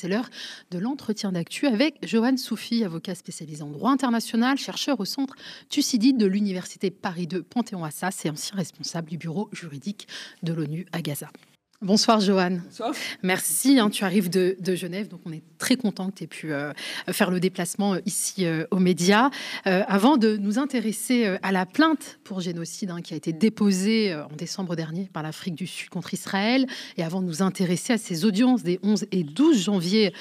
C'est l'heure de l'entretien d'actu avec Johan Soufi, avocat spécialisé en droit international, chercheur au centre Thucydide de l'Université Paris 2 Panthéon-Assas et ancien responsable du bureau juridique de l'ONU à Gaza. Bonsoir Johan. Bonsoir. Merci, hein, tu arrives de, Genève, donc on est très content que tu aies pu euh, faire le déplacement euh, ici euh, aux médias. avant de nous intéresser à la plainte pour génocide hein, qui a été déposée en décembre dernier par l'Afrique du Sud contre Israël, et avant de nous intéresser à ces audiences des 11 et 12 janvier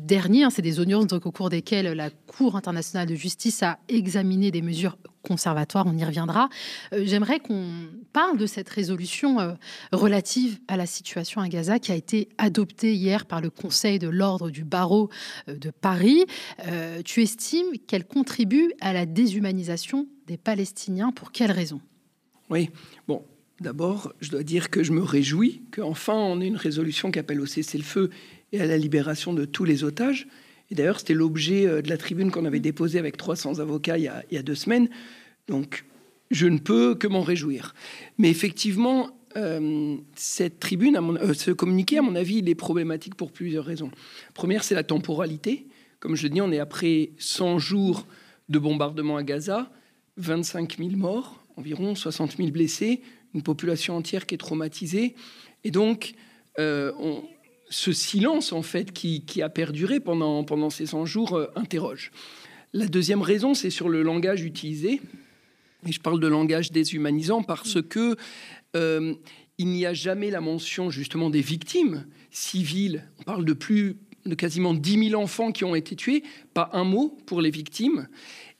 dernier, hein, c'est des audiences donc, au cours desquelles la Cour internationale de justice a examiné des mesures conservatoire, on y reviendra. Euh, j'aimerais qu'on parle de cette résolution euh, relative à la situation à Gaza qui a été adoptée hier par le Conseil de l'ordre du barreau euh, de Paris. tu estimes qu'elle contribue à la déshumanisation des Palestiniens? Pour quelles raisons Oui, bon, D'abord, je dois dire que je me réjouis qu'enfin on ait une résolution qui appelle au cessez-le-feu et à la libération de tous les otages. Et d'ailleurs, c'était l'objet euh, de la tribune qu'on avait déposée avec 300 avocats il y, a, deux semaines. Donc, je ne peux que m'en réjouir. Mais effectivement, euh, cette tribune, euh, ce communiqué, à mon avis, il est problématique pour plusieurs raisons. Première, c'est la temporalité. Comme je dis, on est après 100 jours de bombardement à Gaza, 25 000 morts, environ 60 000 blessés, une population entière qui est traumatisée. Et donc, on, ce silence en fait qui, a perduré pendant, ces 100 jours euh, interroge. La deuxième raison, c'est sur le langage utilisé. Et je parle de langage déshumanisant parce que euh, il n'y a jamais la mention justement des victimes civiles. On parle de plus de quasiment 10 000 enfants qui ont été tués, pas un mot pour les victimes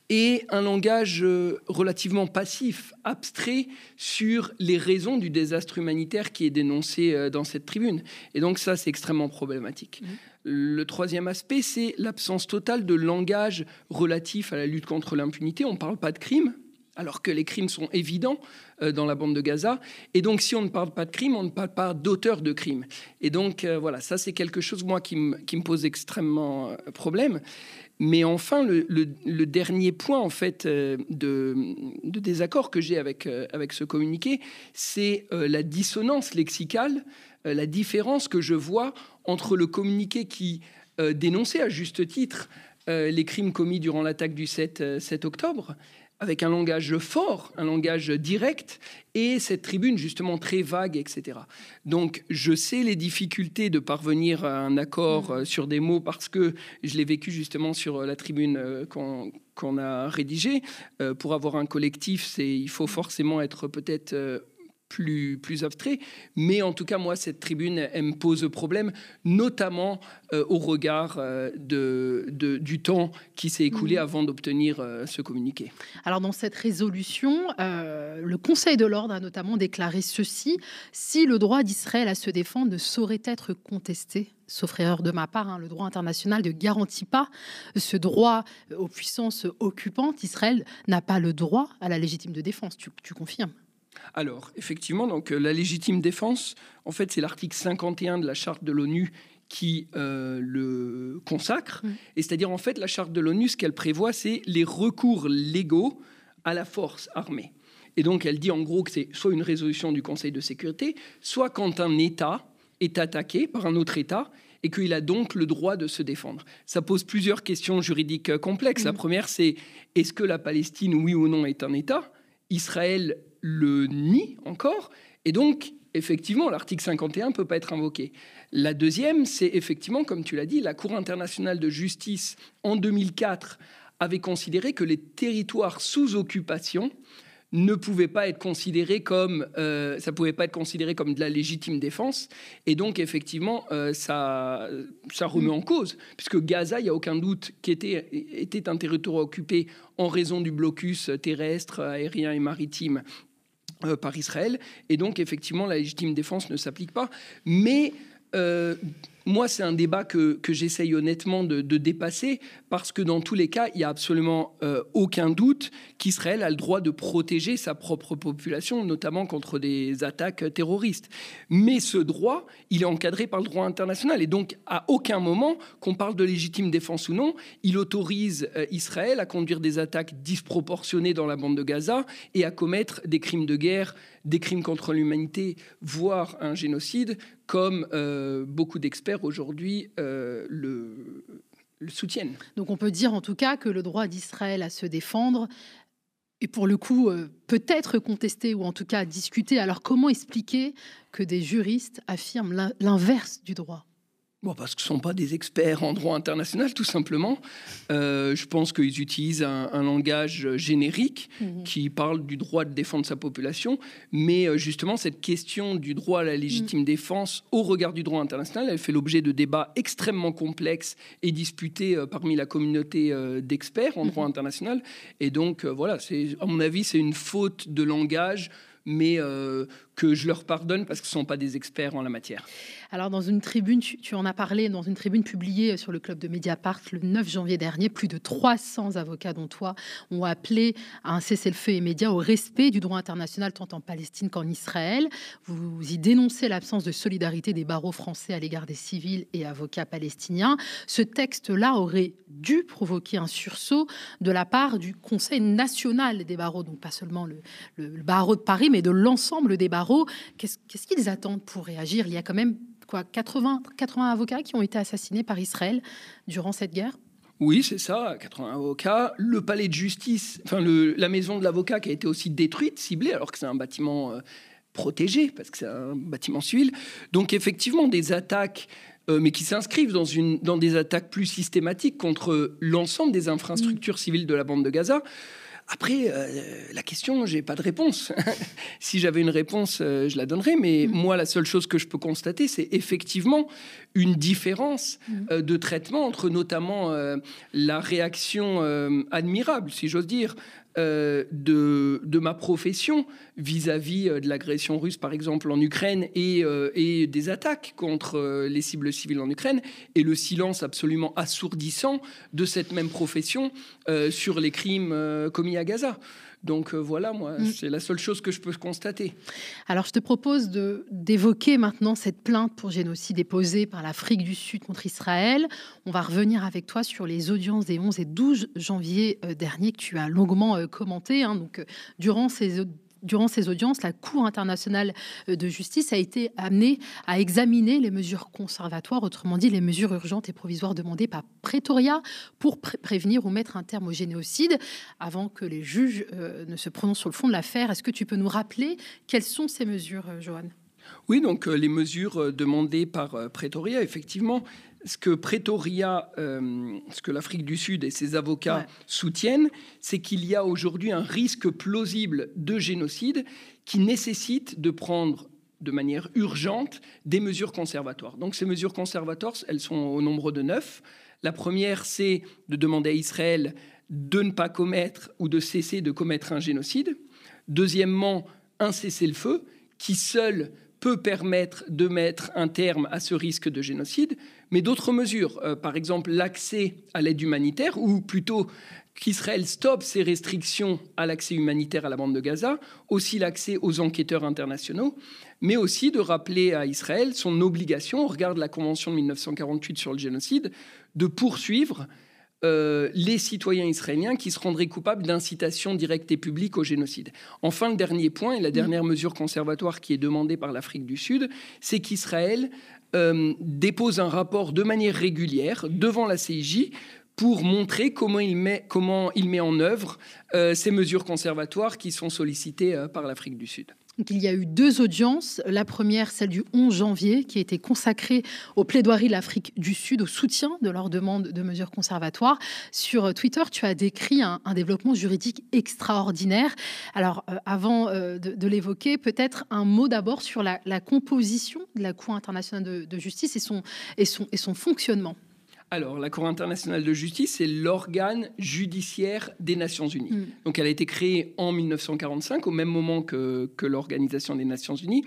et un langage euh, relativement passif, abstrait sur les raisons du désastre humanitaire qui est dénoncé euh, dans cette tribune. Et donc ça, c'est extrêmement problématique. Mmh. Le troisième aspect, c'est l'absence totale de langage relatif à la lutte contre l'impunité. On ne parle pas de crimes, alors que les crimes sont évidents euh, dans la bande de Gaza. Et donc, si on ne parle pas de crimes, on ne parle pas d'auteur de crimes. Et donc, voilà, ça, c'est quelque chose, moi, qui, me pose extrêmement problème. Mais enfin, le, dernier point en fait euh, de, désaccord que j'ai avec, euh, avec ce communiqué, c'est euh, la dissonance lexicale, la différence que je vois entre le communiqué qui dénonçait à juste titre les crimes commis durant l'attaque du 7, 7 octobre avec un langage fort, un langage direct, et cette tribune justement très vague, etc. Donc je sais les difficultés de parvenir à un accord mm. euh, sur des mots parce que je l'ai vécu justement sur euh, la tribune euh, qu'on a rédigée. Pour avoir un collectif, il faut forcément être peut-être plus, plus abstrait. Mais en tout cas, moi, cette tribune, elle me pose problème, notamment euh, au regard euh, de, du temps qui s'est écoulé mhm. avant d'obtenir euh, ce communiqué. Alors, dans cette résolution, le Conseil de l'ordre a notamment déclaré ceci si le droit d'Israël à se défendre ne saurait être contesté, sauf erreur de ma part, hein, le droit international ne garantit pas ce droit aux puissances occupantes. Israël n'a pas le droit à la légitime de défense. tu confirmes? Alors, effectivement, donc, euh, la légitime défense, en fait, c'est l'article 51 de la charte de l'ONU qui euh, le consacre. Et c'est-à-dire, en fait, la charte de l'ONU, ce qu'elle prévoit, c'est les recours légaux à la force armée. Et donc, elle dit en gros que c'est soit une résolution du Conseil de sécurité, soit quand un État est attaqué par un autre État et qu'il a donc le droit de se défendre. Ça pose plusieurs questions juridiques euh, complexes. La première, c'est est-ce que la Palestine, oui ou non, est un État? Israël le nie encore, et donc effectivement l'article 51 ne peut pas être invoqué. La deuxième, c'est effectivement, comme tu l'as dit, la Cour internationale de justice en 2004 avait considéré que les territoires sous occupation ne pouvait pas être considéré comme euh, ça pouvait pas être considéré comme de la légitime défense. Et donc effectivement euh, ça ça remet en cause puisque Gaza il y a aucun doute qui était un territoire occupé en raison du blocus terrestre aérien et maritime euh, par Israël. Et donc effectivement la légitime défense ne s'applique pas. Mais moi, c'est un débat que, j'essaye honnêtement de, dépasser parce que dans tous les cas, il n'y a absolument euh, aucun doute qu'Israël a le droit de protéger sa propre population, notamment contre des attaques terroristes. Mais ce droit, il est encadré par le droit international. Et donc, à aucun moment, qu'on parle de légitime défense ou non, il autorise euh, Israël à conduire des attaques disproportionnées dans la bande de Gaza et à commettre des crimes de guerre des crimes contre l'humanité, voire un génocide, comme euh, beaucoup d'experts aujourd'hui euh, le, soutiennent. Donc on peut dire en tout cas que le droit d'Israël à se défendre et pour le coup euh, peut-être contesté ou en tout cas discuté. Alors comment expliquer que des juristes affirment l'inverse du droit? Bon, parce que ce ne sont pas des experts en droit international, tout simplement. Euh, je pense qu'ils utilisent un, langage générique mhm. qui parle du droit de défendre sa population. Mais euh, justement, cette question du droit à la légitime mhm. défense au regard du droit international, elle fait l'objet de débats extrêmement complexes et disputés euh, parmi la communauté d'experts en droit mhm. international. Et donc, voilà, à mon avis, c'est une faute de langage mais que je leur pardonne parce qu'ils ne sont pas des experts en la matière. Alors, dans une tribune, tu, en as parlé, dans une tribune publiée sur le club de Mediapart le 9 janvier dernier, plus de 300 avocats, dont toi, ont appelé à un cessez-le-feu immédiat au respect du droit international tant en Palestine qu'en Israël. Vous, y dénoncez l'absence de solidarité des barreaux français à l'égard des civils et avocats palestiniens. Ce texte-là aurait dû provoquer un sursaut de la part du Conseil national des barreaux, donc pas seulement le, le barreau de Paris, mais de l'ensemble des barreaux Qu'est-ce qu'ils attendent pour réagir? Il y a quand même quoi 80, 80 avocats qui ont été assassinés par Israël durant cette guerre? Oui, c'est ça, 80 avocats. Le palais de justice, enfin le, la maison de l'avocat qui a été aussi détruite, ciblée, alors que c'est un bâtiment euh, protégé, parce que c'est un bâtiment civil. Donc effectivement, des attaques, euh, mais qui s'inscrivent dans, une, dans des attaques plus systématiques contre l'ensemble des infrastructures civiles de la bande de Gaza. Après, euh, la question, j'ai pas de réponse. si j'avais une réponse, euh, je la donnerais. Mais mm. moi, la seule chose que je peux constater, c'est effectivement une différence mm. euh, de traitement entre notamment la réaction admirable, si j'ose dire, euh, de, de, ma profession vis-à-vis euh, de l'agression russe, par exemple, en Ukraine et, euh, et des attaques contre les cibles civiles en Ukraine, et le silence absolument assourdissant de cette même profession sur les crimes commis à Gaza. Donc euh, voilà, moi, mm. c'est la seule chose que je peux constater. Alors je te propose d'évoquer maintenant cette plainte pour génocide déposée par l'Afrique du Sud contre Israël. On va revenir avec toi sur les audiences des 11 et 12 janvier euh, dernier que tu as longuement euh, commenté. Hein. donc durant ces durant ces audiences, la Cour internationale euh, de justice a été amenée à examiner les mesures conservatoires, autrement dit les mesures urgentes et provisoires demandées par Pretoria pour prévenir ou mettre un terme au génocide. Avant que les juges euh, ne se prononcent sur le fond de l'affaire, est-ce que tu peux nous rappeler quelles sont ces mesures, euh, Johan? Oui, donc les mesures demandées par Pretoria, effectivement, ce que Pretoria, euh, ce que l'Afrique du Sud et ses avocats soutiennent, c'est qu'il y a aujourd'hui un risque plausible de génocide qui nécessite de prendre de manière urgente des mesures conservatoires. Donc ces mesures conservatoires, elles sont au nombre de neuf. La première, c'est de demander à Israël de ne pas commettre ou de cesser de commettre un génocide. Deuxièmement, un cessez-le-feu qui seul peut permettre de mettre un terme à ce risque de génocide, mais d'autres mesures, euh, par exemple l'accès à l'aide humanitaire, ou plutôt qu'Israël stoppe ses restrictions à l'accès humanitaire à la bande de Gaza, aussi l'accès aux enquêteurs internationaux, mais aussi de rappeler à Israël son obligation, au regard de la Convention de 1948 sur le génocide, de poursuivre euh, les citoyens israéliens qui se rendraient coupables d'incitation directe et publique au génocide. Enfin, le dernier point et la dernière mesure conservatoire qui est demandée par l'Afrique du Sud, c'est qu'Israël euh, dépose un rapport de manière régulière devant la CIJ pour montrer comment il met, comment il met en œuvre euh, ces mesures conservatoires qui sont sollicitées par l'Afrique du Sud il y a eu deux audiences. La première, celle du 11 janvier, qui a été consacrée aux plaidoiries de l'Afrique du Sud, au soutien de leur demande de mesures conservatoires. Sur Twitter, tu as décrit un, développement juridique extraordinaire. Alors, euh, avant euh, de, l'évoquer, peut-être un mot d'abord sur la, composition de la Cour internationale de, justice et son, et son, et son fonctionnement. Alors, la Cour internationale de justice, c'est l'organe judiciaire des Nations Unies. Mm. Donc, elle a été créée en 1945, au même moment que, l'Organisation des Nations Unies.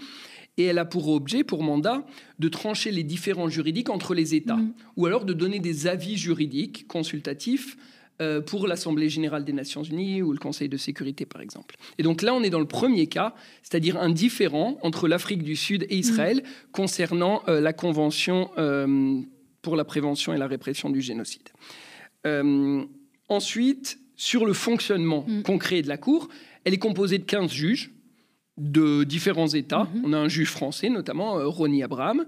Et elle a pour objet, pour mandat, de trancher les différends juridiques entre les États, mm. ou alors de donner des avis juridiques consultatifs euh, pour l'Assemblée générale des Nations Unies ou le Conseil de sécurité, par exemple. Et donc là, on est dans le premier cas, c'est-à-dire un différend entre l'Afrique du Sud et Israël mm. concernant euh, la Convention. Euh, pour la prévention et la répression du génocide. Euh, ensuite, sur le fonctionnement mm. concret de la Cour, elle est composée de 15 juges, de différents États. Mhm. On a un juge français, notamment euh, Ronnie Abraham,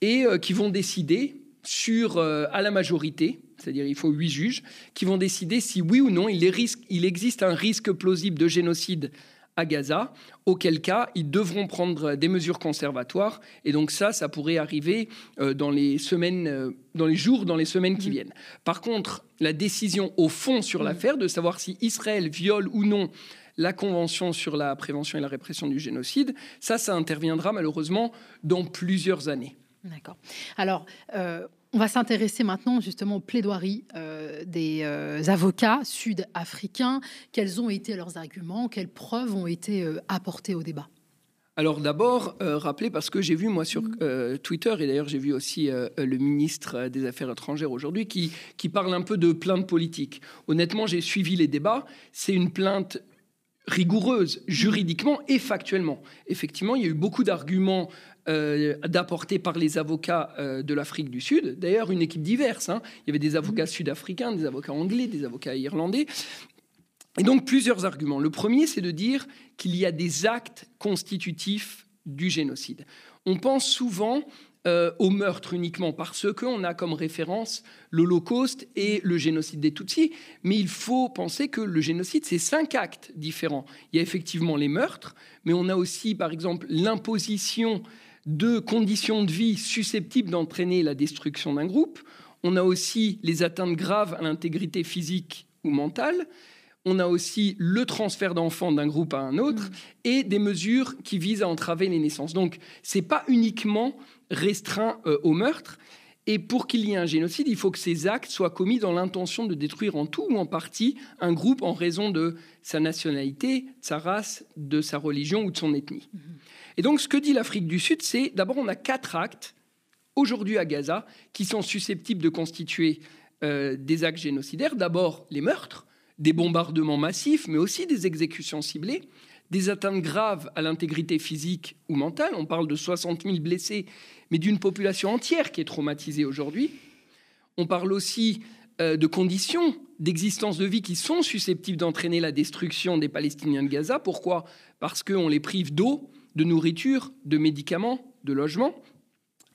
et euh, qui vont décider sur, euh, à la majorité, c'est-à-dire il faut huit juges, qui vont décider si oui ou non il, est risque- il existe un risque plausible de génocide à Gaza, auquel cas ils devront prendre des mesures conservatoires. Et donc ça, ça pourrait arriver euh, dans les semaines, euh, dans les jours, dans les semaines qui Mhm. viennent. Par contre, la décision au fond sur l'affaire de savoir si Israël viole ou non la Convention sur la prévention et la répression du génocide, ça, ça interviendra malheureusement dans plusieurs années. D'accord. Alors, euh, on va s'intéresser maintenant justement aux plaidoiries euh, des euh, avocats sud-africains. Quels ont été leurs arguments? Quelles preuves ont été euh, apportées au débat? Alors d'abord, euh, rappeler, parce que j'ai vu moi sur euh, Twitter, et d'ailleurs j'ai vu aussi euh, le ministre des Affaires étrangères aujourd'hui, qui, qui parle un peu de plainte politique. Honnêtement, j'ai suivi les débats. C'est une plainte rigoureuse juridiquement et factuellement. Effectivement, il y a eu beaucoup d'arguments euh, d'apporter par les avocats euh, de l'Afrique du Sud. D'ailleurs, une équipe diverse. hein. Il y avait des avocats sud-africains, des avocats anglais, des avocats irlandais. Et donc, plusieurs arguments. Le premier, c'est de dire qu'il y a des actes constitutifs du génocide. On pense souvent euh, au meurtre uniquement parce qu'on a comme référence l'Holocauste et le génocide des Tutsis, mais il faut penser que le génocide, c'est cinq actes différents. Il y a effectivement les meurtres, mais on a aussi, par exemple, l'imposition de conditions de vie susceptibles d'entraîner la destruction d'un groupe. On a aussi les atteintes graves à l'intégrité physique ou mentale. On a aussi le transfert d'enfants d'un groupe à un autre et des mesures qui visent à entraver les naissances. Donc, c'est pas uniquement restreint euh, au meurtre. Et pour qu'il y ait un génocide, il faut que ces actes soient commis dans l'intention de détruire en tout ou en partie un groupe en raison de sa nationalité, de sa race, de sa religion ou de son ethnie. Et donc, ce que dit l'Afrique du Sud, c'est d'abord, on a quatre actes aujourd'hui à Gaza qui sont susceptibles de constituer euh, des actes génocidaires. D'abord, les meurtres, des bombardements massifs, mais aussi des exécutions ciblées, des atteintes graves à l'intégrité physique ou mentale. On parle de 60 000 blessés, mais d'une population entière qui est traumatisée aujourd'hui. On parle aussi euh, de conditions d'existence de vie qui sont susceptibles d'entraîner la destruction des Palestiniens de Gaza. Pourquoi? Parce qu'on les prive d'eau, de nourriture, de médicaments, de logements.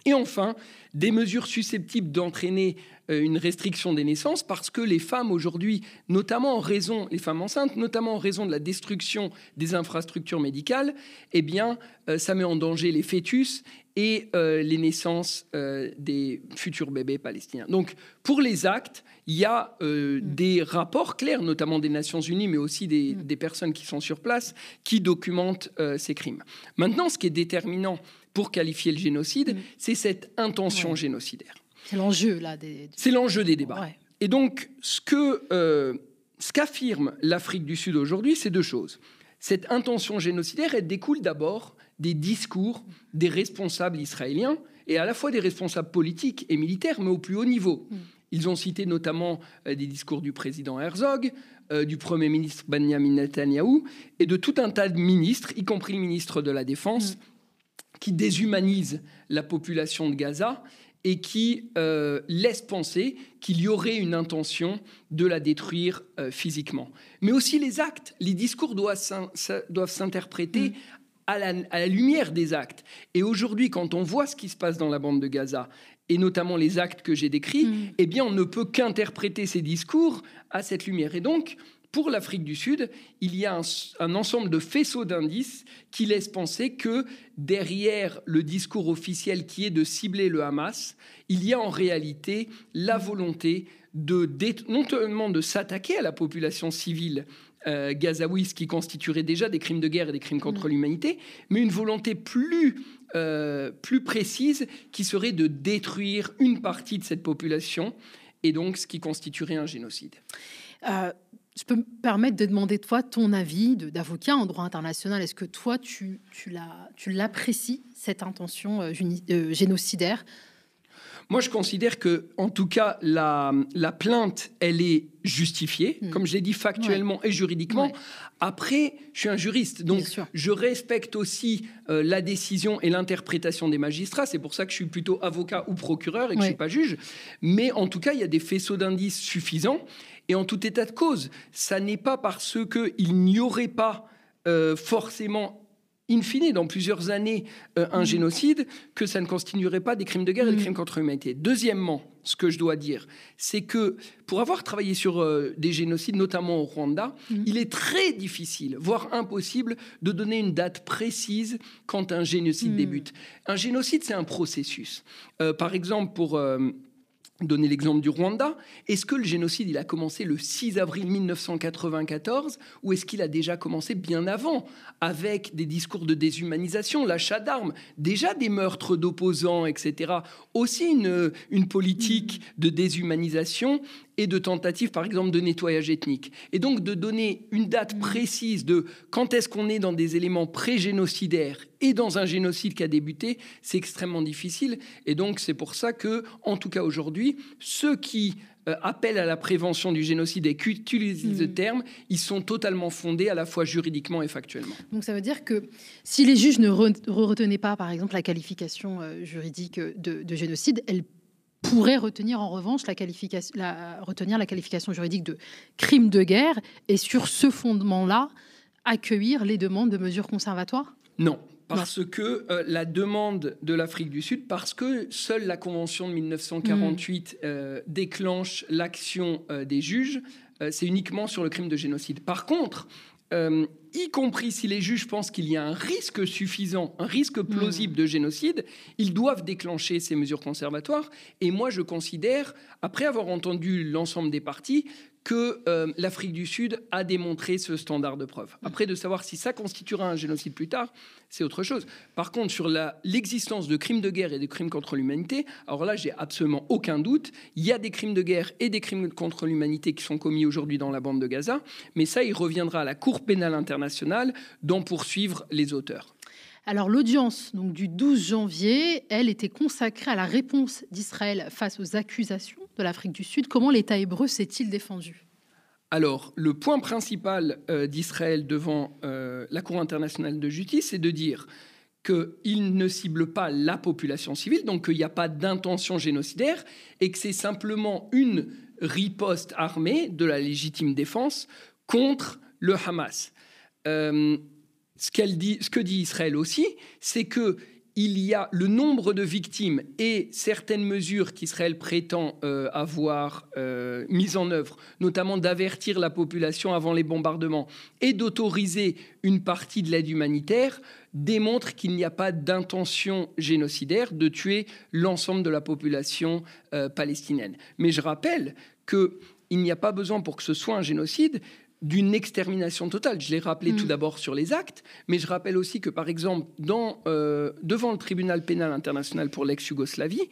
Et enfin, des mesures susceptibles d'entraîner une restriction des naissances parce que les femmes aujourd'hui, notamment en raison, les femmes enceintes, notamment en raison de la destruction des infrastructures médicales, eh bien, euh, ça met en danger les fœtus et euh, les naissances euh, des futurs bébés palestiniens. Donc, pour les actes, il y a euh, des rapports clairs, notamment des Nations Unies, mais aussi des, des personnes qui sont sur place, qui documentent euh, ces crimes. Maintenant, ce qui est déterminant pour qualifier le génocide, Mm. c'est cette intention Ouais. génocidaire. C'est l'enjeu là des. C'est l'enjeu des débats. Ouais. Et donc, ce que euh, ce qu'affirme l'Afrique du Sud aujourd'hui, c'est deux choses. Cette intention génocidaire, elle découle d'abord des discours des responsables israéliens, et à la fois des responsables politiques et militaires, mais au plus haut niveau. Mm. Ils ont cité notamment euh, des discours du président Herzog, euh, du Premier ministre Benjamin Netanyahou, et de tout un tas de ministres, y compris le ministre de la Défense, qui déshumanisent la population de Gaza et qui euh, laissent penser qu'il y aurait une intention de la détruire euh, physiquement. Mais aussi les actes, les discours doivent s'interpréter Mm. à, la, à la lumière des actes. Et aujourd'hui, quand on voit ce qui se passe dans la bande de Gaza, et notamment les actes que j'ai décrits, Mm. eh bien, on ne peut qu'interpréter ces discours à cette lumière. Et donc, pour l'Afrique du Sud, il y a un, un ensemble de faisceaux d'indices qui laissent penser que derrière le discours officiel qui est de cibler le Hamas, il y a en réalité la volonté de non seulement de s'attaquer à la population civile euh, ce qui constituerait déjà des crimes de guerre et des crimes contre l'humanité, mais une volonté plus, euh, plus précise qui serait de détruire une partie de cette population et donc ce qui constituerait un génocide. Euh, je peux me permettre de demander toi ton avis de- d'avocat en droit international? Est-ce que toi tu, tu la- tu l'apprécies cette intention euh, euh, génocidaire Moi, je considère que, en tout cas, la, la plainte, elle est justifiée, Mm. comme je l'ai dit factuellement et juridiquement. Ouais. Après, je suis un juriste, donc je respecte aussi euh, la décision et l'interprétation des magistrats. C'est pour ça que je suis plutôt avocat ou procureur et que je Ouais. suis pas juge. Mais en tout cas, il y a des faisceaux d'indices suffisants. Et en tout état de cause, ça n'est pas parce qu'il n'y aurait pas euh, forcément in fine, dans plusieurs années, euh, un génocide, que ça ne constituerait pas des crimes de guerre et des crimes contre l'humanité. Deuxièmement, ce que je dois dire, c'est que pour avoir travaillé sur euh, des génocides, notamment au Rwanda, il est très difficile, voire impossible, de donner une date précise quand un génocide débute. Un génocide, c'est un processus. Euh, par exemple, pour donner l'exemple du Rwanda. Est-ce que le génocide, il a commencé le 6 avril 1994 ou est-ce qu'il a déjà commencé bien avant avec des discours de déshumanisation, l'achat d'armes, déjà des meurtres d'opposants, etc. Aussi une, une politique de déshumanisation et de tentatives, par exemple, de nettoyage ethnique. Et donc de donner une date précise de quand est-ce qu'on est dans des éléments pré-génocidaires et dans un génocide qui a débuté, c'est extrêmement difficile. Et donc c'est pour ça que, en tout cas aujourd'hui, ceux qui euh, appellent à la prévention du génocide et qui utilisent ce mm. terme, ils sont totalement fondés à la fois juridiquement et factuellement. Donc ça veut dire que si les juges ne retenaient pas, par exemple, la qualification euh, juridique de, de génocide, elles pourrait retenir en revanche la, qualification, la, retenir la qualification juridique de crime de guerre et sur ce fondement-là accueillir les demandes de mesures conservatoires? Non, parce que euh, la demande de l'Afrique du Sud, parce que seule la Convention de 1948 hmm. euh, déclenche l'action euh, des juges, c'est uniquement sur le crime de génocide. Par contre, y compris si les juges pensent qu'il y a un risque suffisant, un risque plausible de génocide, ils doivent déclencher ces mesures conservatoires. Et moi, je considère, après avoir entendu l'ensemble des partis, que euh, l'Afrique du Sud a démontré ce standard de preuve. Après, de savoir si ça constituera un génocide plus tard, c'est autre chose. Par contre, sur l'existence de crimes de guerre et de crimes contre l'humanité, alors là, j'ai absolument aucun doute. Il y a des crimes de guerre et des crimes contre l'humanité qui sont commis aujourd'hui dans la bande de Gaza, mais ça, il reviendra à la Cour pénale internationale d'en poursuivre les auteurs. Alors l'audience donc du 12 janvier, elle était consacrée à la réponse d'Israël face aux accusations de l'Afrique du Sud. Comment l'État hébreu s'est-il défendu? Alors, le point principal euh, d'Israël devant euh, la Cour internationale de justice, c'est de dire qu'il ne cible pas la population civile, donc qu'il n'y a pas d'intention génocidaire, et que c'est simplement une riposte armée de la légitime défense contre le Hamas. Euh, ce, dit, ce que dit Israël aussi, c'est que il y a le nombre de victimes et certaines mesures qu'Israël prétend euh, avoir euh, mises en œuvre, notamment d'avertir la population avant les bombardements et d'autoriser une partie de l'aide humanitaire, démontrent qu'il n'y a pas d'intention génocidaire de tuer l'ensemble de la population palestinienne. Mais je rappelle qu'il n'y a pas besoin pour que ce soit un génocide d'une extermination totale. Je l'ai rappelé tout mm. d'abord sur les actes, mais je rappelle aussi que, par exemple, dans, euh, devant le tribunal pénal international pour l'ex-Yougoslavie,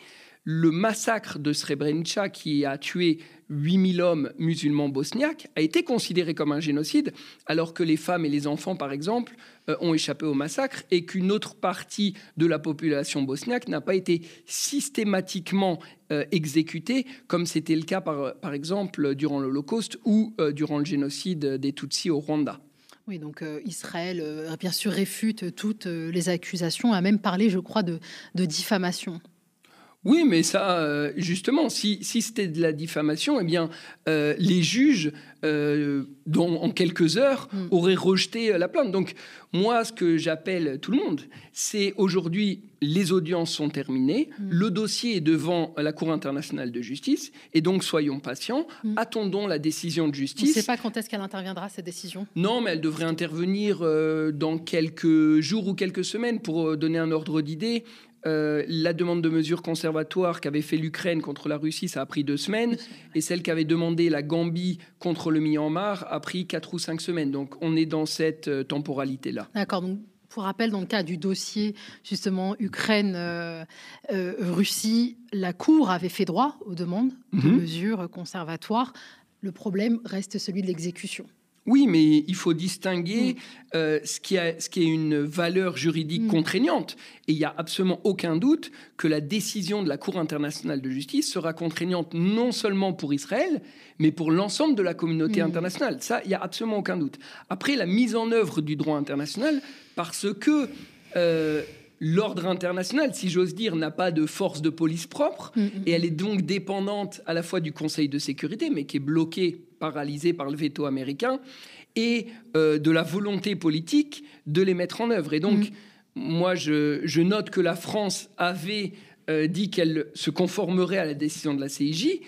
le massacre de Srebrenica, qui a tué 8000 hommes musulmans bosniaques, a été considéré comme un génocide, alors que les femmes et les enfants, par exemple, euh, ont échappé au massacre, et qu'une autre partie de la population bosniaque n'a pas été systématiquement euh, exécutée, comme c'était le cas, par, exemple, durant l'Holocauste ou euh, durant le génocide des Tutsis au Rwanda. Oui, donc Israël, bien sûr, réfute toutes les accusations, a même parlé, je crois, de diffamation. Oui, mais ça, euh, justement, si, c'était de la diffamation, eh bien, euh, les juges, euh, dont, en quelques heures, mm. auraient rejeté la plainte. Donc, moi, ce que j'appelle tout le monde, c'est aujourd'hui, les audiences sont terminées, mm. le dossier est devant la Cour internationale de justice, et donc soyons patients, mm. attendons la décision de justice. On ne sait pas quand est-ce qu'elle interviendra, cette décision Non, mais elle devrait intervenir dans quelques jours ou quelques semaines pour donner un ordre d'idée. Euh, la demande de mesures conservatoires qu'avait fait l'Ukraine contre la Russie, ça a pris deux semaines. Et celle qu'avait demandé la Gambie contre le Myanmar a pris quatre ou cinq semaines. Donc on est dans cette euh, temporalité-là. D'accord. Donc pour rappel, dans le cas du dossier justement Ukraine-Russie, euh, la Cour avait fait droit aux demandes de mhm. mesures conservatoires. Le problème reste celui de l'exécution. Oui, mais il faut distinguer mm. euh, ce, qui a, ce qui est une valeur juridique mm. contraignante. Et il n'y a absolument aucun doute que la décision de la Cour internationale de justice sera contraignante non seulement pour Israël, mais pour l'ensemble de la communauté mm. internationale. Ça, il n'y a absolument aucun doute. Après, la mise en œuvre du droit international, parce que... Euh, l'ordre international, si j'ose dire, n'a pas de force de police propre, et elle est donc dépendante à la fois du Conseil de sécurité, mais qui est bloquée paralysé par le veto américain, et de la volonté politique de les mettre en œuvre. Et donc, mm. moi, je, note que la France avait dit qu'elle se conformerait à la décision de la CIJ.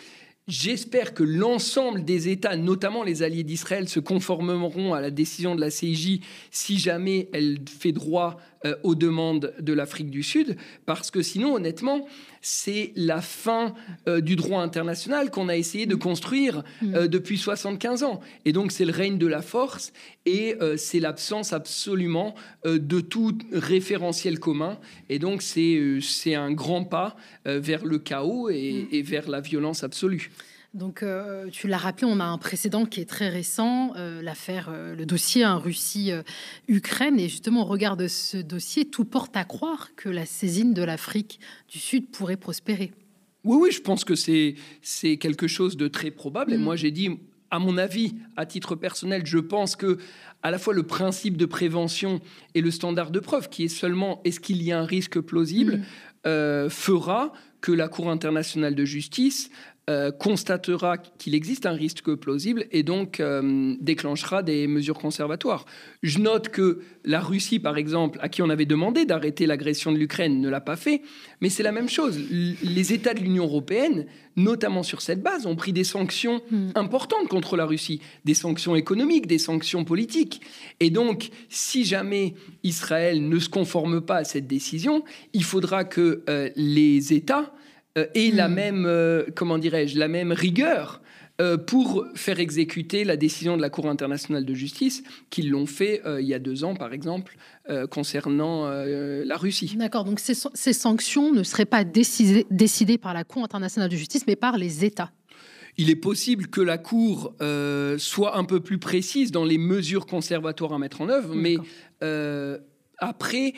J'espère que l'ensemble des États, notamment les alliés d'Israël, se conformeront à la décision de la CIJ si jamais elle fait droit euh, aux demandes de l'Afrique du Sud, parce que sinon, honnêtement, c'est la fin euh, du droit international qu'on a essayé de construire euh, mm. depuis 75 ans. Et donc, c'est le règne de la force et c'est l'absence absolument de tout référentiel commun. Et donc, c'est un grand pas vers le chaos et, mm. et vers la violence absolue. Donc, euh, tu l'as rappelé, on a un précédent qui est très récent, euh, l'affaire, euh, le dossier hein, Russie-Ukraine. et justement, au regard de ce dossier, tout porte à croire que la saisine de l'Afrique du Sud pourrait prospérer. Oui, oui, je pense que c'est quelque chose de très probable. Et mm. moi, j'ai dit, à mon avis, à titre personnel, je pense que à la fois le principe de prévention et le standard de preuve, qui est seulement est-ce qu'il y a un risque plausible, mm. fera que la Cour internationale de justice euh, constatera qu'il existe un risque plausible et donc euh, déclenchera des mesures conservatoires. Je note que la Russie, par exemple, à qui on avait demandé d'arrêter l'agression de l'Ukraine, ne l'a pas fait, mais c'est la même chose. Les États de l'Union européenne, notamment sur cette base, ont pris des sanctions hmm. importantes contre la Russie, des sanctions économiques, des sanctions politiques. Et donc, si jamais Israël ne se conforme pas à cette décision, il faudra que euh, les États euh, et la hmm. même, euh, comment dirais-je, la même rigueur euh, pour faire exécuter la décision de la Cour internationale de justice, qu'ils l'ont fait il y a deux ans, par exemple, concernant la Russie. D'accord, donc ces, ces, sanctions ne seraient pas décidées, décidées par la Cour internationale de justice, mais par les États. Il est possible que la Cour soit un peu plus précise dans les mesures conservatoires à mettre en œuvre, mais après,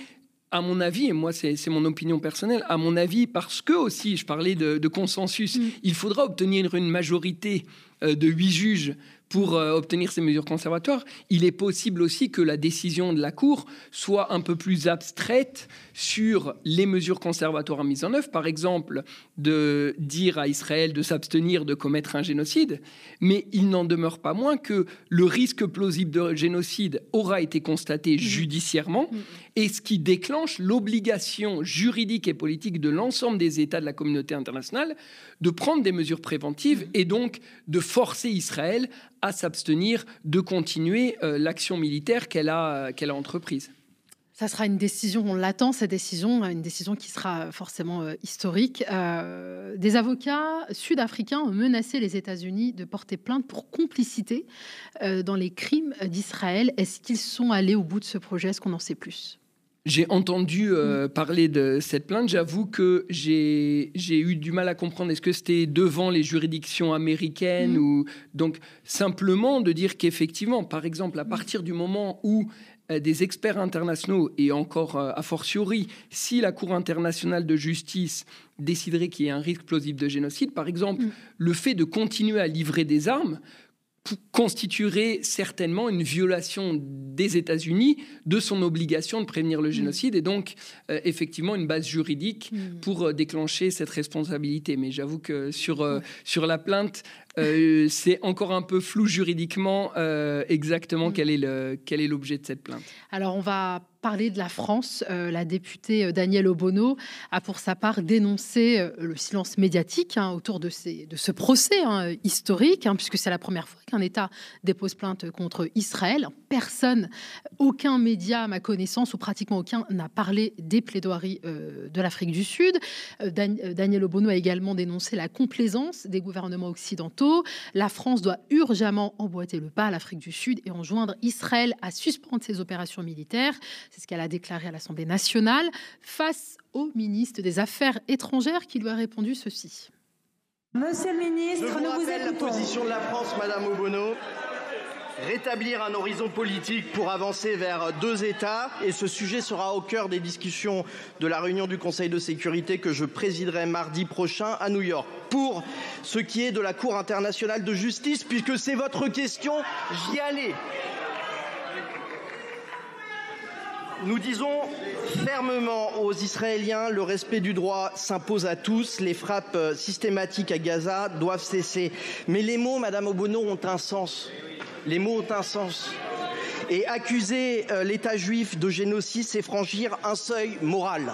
à mon avis, et moi c'est mon opinion personnelle, à mon avis, parce que aussi, je parlais de, consensus, mm. il faudra obtenir une majorité euh, de huit juges pour euh, obtenir ces mesures conservatoires, il est possible aussi que la décision de la Cour soit un peu plus abstraite sur les mesures conservatoires mises en œuvre, par exemple de dire à Israël de s'abstenir de commettre un génocide, mais il n'en demeure pas moins que le risque plausible de génocide aura été constaté mmh. judiciairement, mmh. Et ce qui déclenche l'obligation juridique et politique de l'ensemble des États de la communauté internationale de prendre des mesures préventives mmh. et donc de forcer Israël à s'abstenir de continuer euh, l'action militaire qu'elle a, qu'elle a entreprise. Ça sera une décision, on l'attend, cette décision, une décision qui sera forcément euh, historique. Euh, des avocats sud-africains ont menacé les États-Unis de porter plainte pour complicité dans les crimes d'Israël. Est-ce qu'ils sont allés au bout de ce projet? Est-ce qu'on en sait plus? J'ai entendu euh, mm. parler de cette plainte. J'avoue que j'ai eu du mal à comprendre. Est-ce que c'était devant les juridictions américaines mm. ou donc simplement de dire qu'effectivement, par exemple, à mm. partir du moment où euh, des experts internationaux et encore euh, a fortiori, si la Cour internationale de justice déciderait qu'il y a un risque plausible de génocide, par exemple, le fait de continuer à livrer des armes constituerait certainement une violation des États-Unis de son obligation de prévenir le mm. génocide et donc euh, effectivement une base juridique mm. pour euh, déclencher cette responsabilité. Mais j'avoue que sur, euh, sur la plainte, c'est encore un peu flou juridiquement exactement mm. quel est l'objet de cette plainte. Alors on va parler de la France, euh, la députée euh, Danielle Obono a pour sa part dénoncé euh, le silence médiatique hein, autour de, ces, de, ce procès hein, historique, hein, puisque c'est la première fois qu'un État dépose plainte contre Israël. Personne, aucun média à ma connaissance, ou pratiquement aucun, n'a parlé des plaidoiries de l'Afrique du Sud. Danielle Obono a également dénoncé la complaisance des gouvernements occidentaux. La France doit urgemment emboîter le pas à l'Afrique du Sud et enjoindre Israël à suspendre ses opérations militaires. C'est ce qu'elle a déclaré à l'Assemblée nationale face au ministre des Affaires étrangères qui lui a répondu ceci. Monsieur le ministre, Je vous nous vous la position de la France, Madame Obono. Rétablir un horizon politique pour avancer vers deux États et ce sujet sera au cœur des discussions de la réunion du Conseil de sécurité que je présiderai mardi prochain à New York. Pour ce qui est de la Cour internationale de justice, puisque c'est votre question, j'y allais. Nous disons fermement aux Israéliens le respect du droit s'impose à tous. Les frappes systématiques à Gaza doivent cesser. Mais les mots, Madame Obono, ont un sens. Les mots ont un sens. Et accuser euh, l'État juif de génocide, c'est franchir un seuil moral.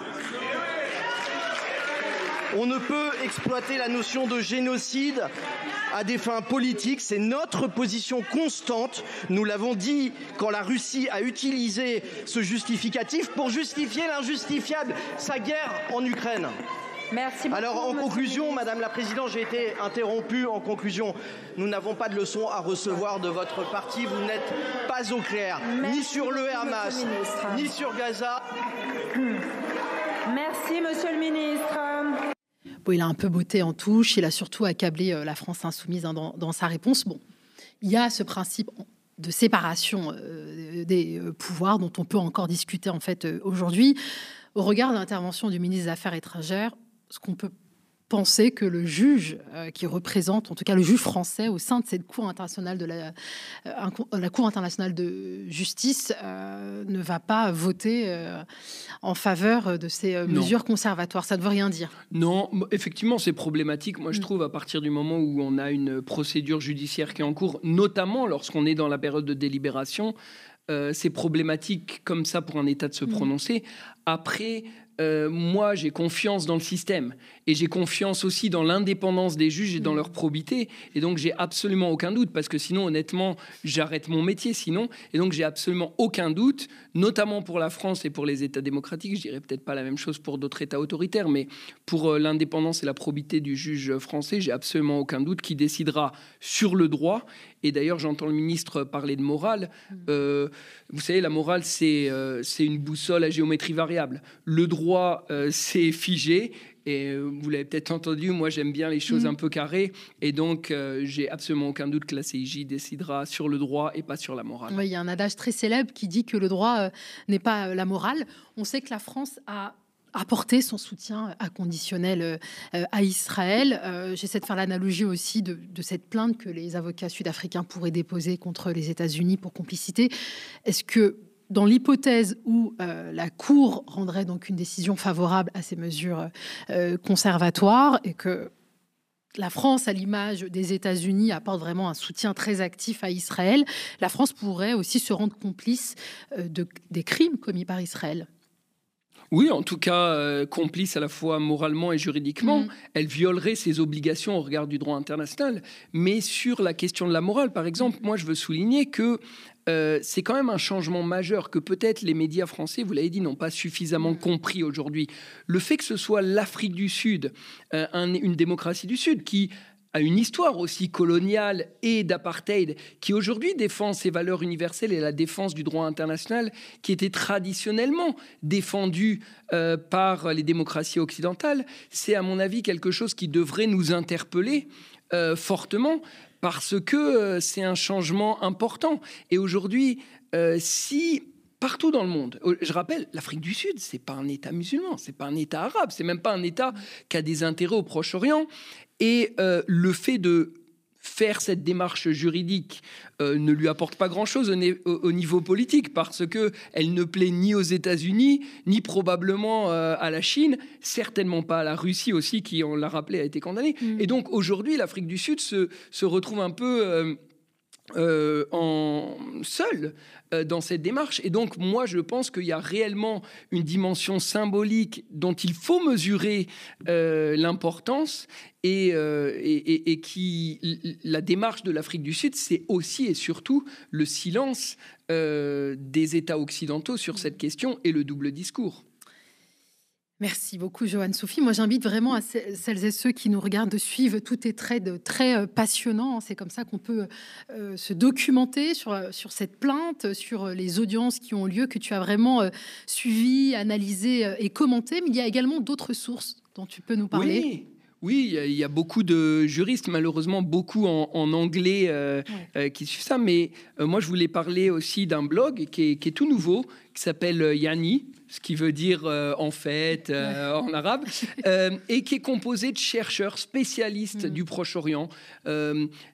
On ne peut exploiter la notion de génocide à des fins politiques. C'est notre position constante. Nous l'avons dit quand la Russie a utilisé ce justificatif pour justifier l'injustifiable, sa guerre en Ukraine. Merci Alors en conclusion, Madame la Présidente, j'ai été interrompu. En conclusion, nous n'avons pas de leçons à recevoir de votre parti. Vous n'êtes pas au clair, ni sur le Hamas, ni sur Gaza. Merci, Monsieur le Ministre. Bon, il a un peu botté en touche. Il a surtout accablé euh, la France insoumise hein, dans, sa réponse. Bon, il y a ce principe de séparation euh, des euh, pouvoirs dont on peut encore discuter en fait aujourd'hui. Au regard de l'intervention du ministre des Affaires étrangères, ce qu'on peut penser que le juge euh, qui représente, en tout cas le juge français au sein de cette Cour internationale de la, euh, la Cour internationale de justice, euh, ne va pas voter en faveur de ces mesures conservatoires. Ça ne veut rien dire. Non, effectivement, c'est problématique. Moi, je mm. trouve à partir du moment où on a une procédure judiciaire qui est en cours, notamment lorsqu'on est dans la période de délibération, c'est problématique comme ça pour un État de se mm. prononcer. Après, euh, moi, j'ai confiance dans le système et j'ai confiance aussi dans l'indépendance des juges et dans leur probité. Et donc, j'ai absolument aucun doute parce que sinon, honnêtement, j'arrête mon métier sinon. Et donc, j'ai absolument aucun doute, notamment pour la France et pour les États démocratiques. Je dirais peut-être pas la même chose pour d'autres États autoritaires, mais pour euh, l'indépendance et la probité du juge français, j'ai absolument aucun doute qui décidera sur le droit. Et d'ailleurs, j'entends le ministre parler de morale. Euh, vous savez, la morale, c'est c'est une boussole à géométrie variable. Le droit euh, c'est figé. Et euh, vous l'avez peut-être entendu, moi j'aime bien les choses mm. un peu carrées. Et donc euh, j'ai absolument aucun doute que la CIJ décidera sur le droit et pas sur la morale. il y a un adage très célèbre qui dit que le droit n'est pas la morale. On sait que la France a apporté son soutien inconditionnel à Israël. J'essaie de faire l'analogie aussi de, de, cette plainte que les avocats sud-africains pourraient déposer contre les États-Unis pour complicité. Est-ce que dans l'hypothèse où euh, la Cour rendrait donc une décision favorable à ces mesures euh, conservatoires et que la France, à l'image des États-Unis, apporte vraiment un soutien très actif à Israël, la France pourrait aussi se rendre complice euh, de, des crimes commis par Israël. Oui, en tout cas, complice à la fois moralement et juridiquement. Mm. Elle violerait ses obligations au regard du droit international. Mais sur la question de la morale, par exemple, moi, je veux souligner que euh, c'est quand même un changement majeur que peut-être les médias français, vous l'avez dit, n'ont pas suffisamment mm. compris aujourd'hui. Le fait que ce soit l'Afrique du Sud, euh, une démocratie du Sud, qui a une histoire aussi coloniale et d'apartheid, qui aujourd'hui défend ses valeurs universelles et la défense du droit international, qui était traditionnellement défendu euh, par les démocraties occidentales, c'est à mon avis quelque chose qui devrait nous interpeller fortement parce que euh, c'est un changement important. Et aujourd'hui, euh, si partout dans le monde. Euh, je rappelle, l'Afrique du Sud, c'est pas un État musulman, c'est pas un État arabe, c'est même pas un État qui a des intérêts au Proche-Orient. Et le fait de faire cette démarche juridique euh, ne lui apporte pas grand-chose au, niveau politique parce que elle ne plaît ni aux États-Unis ni probablement euh, à la Chine, certainement pas à la Russie aussi qui, on l'a rappelé, a été condamnée. Mm. Et donc aujourd'hui, l'Afrique du Sud se, se retrouve un peu euh, en seul euh, dans cette démarche. Et donc, moi, je pense qu'il y a réellement une dimension symbolique dont il faut mesurer euh, l'importance et, et, et, qui la démarche de l'Afrique du Sud, c'est aussi et surtout le silence des États occidentaux sur cette question et le double discours. Merci beaucoup, Joanne Sophie. Moi, j'invite vraiment à celles et ceux qui nous regardent de suivre. Tout est très, de, très euh, passionnant. C'est comme ça qu'on peut euh, se documenter sur, sur cette plainte, sur les audiences qui ont lieu, que tu as vraiment euh, suivi, analysé et commenté. Mais il y a également d'autres sources dont tu peux nous parler. Oui. Oui, il y, a beaucoup de juristes, malheureusement beaucoup en, anglais qui suivent ça. Mais moi, je voulais parler aussi d'un blog qui est, qui est, tout nouveau, qui s'appelle Yanni, ce qui veut dire euh, en fait euh, en arabe, euh, et qui est composé de chercheurs spécialistes mm. du Proche-Orient,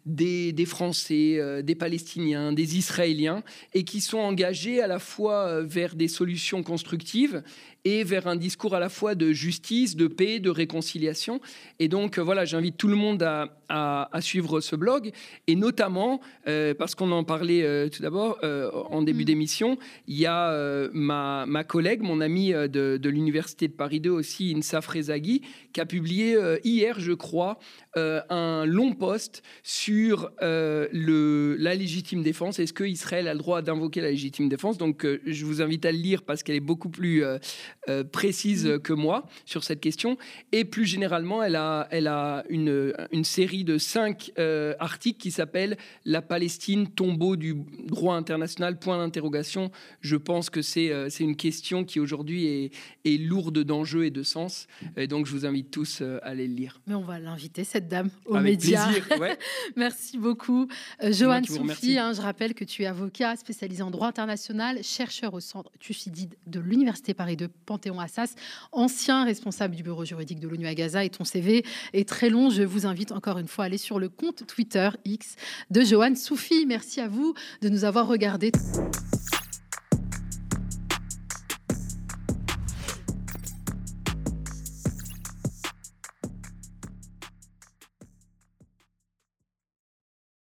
des, des, Français, des Palestiniens, des Israéliens, et qui sont engagés à la fois vers des solutions constructives et vers un discours à la fois de justice, de paix, de réconciliation. Et donc voilà, j'invite tout le monde à, à, suivre ce blog, et notamment parce qu'on en parlait tout d'abord en début mm. d'émission, il y a ma, ma, collègue, mon amie de, de l'Université de Paris 2 aussi, Insa Frezaghi, qui a publié hier, je crois, un long post sur le, la légitime défense. Est-ce que Israël a le droit d'invoquer la légitime défense? Donc, je vous invite à le lire parce qu'elle est beaucoup plus précise mm. que moi sur cette question. Et plus généralement, elle a, elle a une, une série de cinq euh, articles qui s'appellent La Palestine, tombeau du droit international, point d'interrogation. Je pense que c'est euh, une question qui aujourd'hui est, est, lourde d'enjeux et de sens. Et donc, je vous invite tous euh, à aller le lire. Mais on va l'inviter, cette dame, aux médias. Merci beaucoup. Johan Soufi, hein, je rappelle que tu es avocat spécialisé en droit international, chercheur au centre Thucydide de l'Université Paris de Panthéon-Assas, ancien responsable du bureau juridique de l'ONU à Gaza et ton CV est très long. Je vous invite encore une fois à aller sur le compte Twitter X de Johan Soufi. Merci à vous de nous avoir regardés.